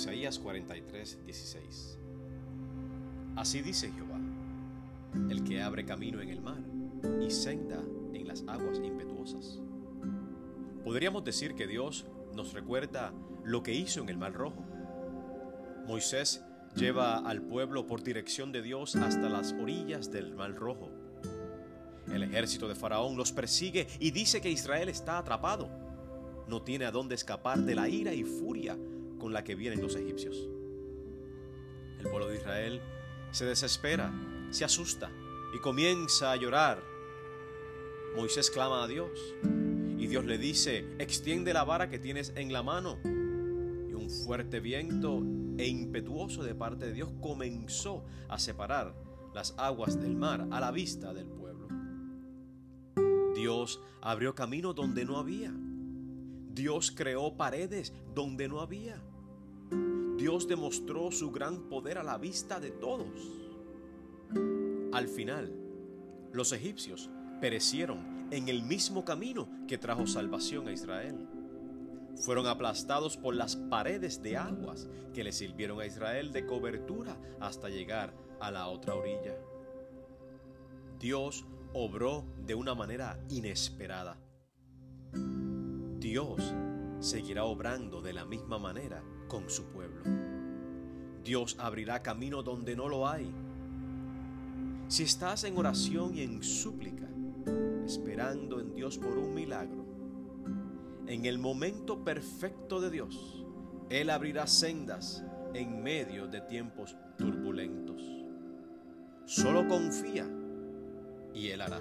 Isaías 43, 16. Así dice Jehová, el que abre camino en el mar y senda en las aguas impetuosas. Podríamos decir que Dios nos recuerda lo que hizo en el Mar Rojo. Moisés lleva al pueblo por dirección de Dios hasta las orillas del Mar Rojo. El ejército de Faraón los persigue y dice que Israel está atrapado. No tiene a dónde escapar de la ira y furia la que vienen los egipcios. El pueblo de Israel se desespera, se asusta y comienza a llorar. Moisés clama a Dios y Dios le dice, extiende la vara que tienes en la mano. Y un fuerte viento e impetuoso de parte de Dios comenzó a separar las aguas del mar a la vista del pueblo. Dios abrió camino donde no había. Dios creó paredes donde no había. Dios demostró su gran poder a la vista de todos. Al final, los egipcios perecieron en el mismo camino que trajo salvación a Israel. Fueron aplastados por las paredes de aguas que le sirvieron a Israel de cobertura hasta llegar a la otra orilla. Dios obró de una manera inesperada. Dios seguirá obrando de la misma manera con su pueblo. Dios abrirá camino donde no lo hay. Si estás en oración y en súplica, esperando en Dios por un milagro, en el momento perfecto de Dios, Él abrirá sendas en medio de tiempos turbulentos. Solo confía y Él hará.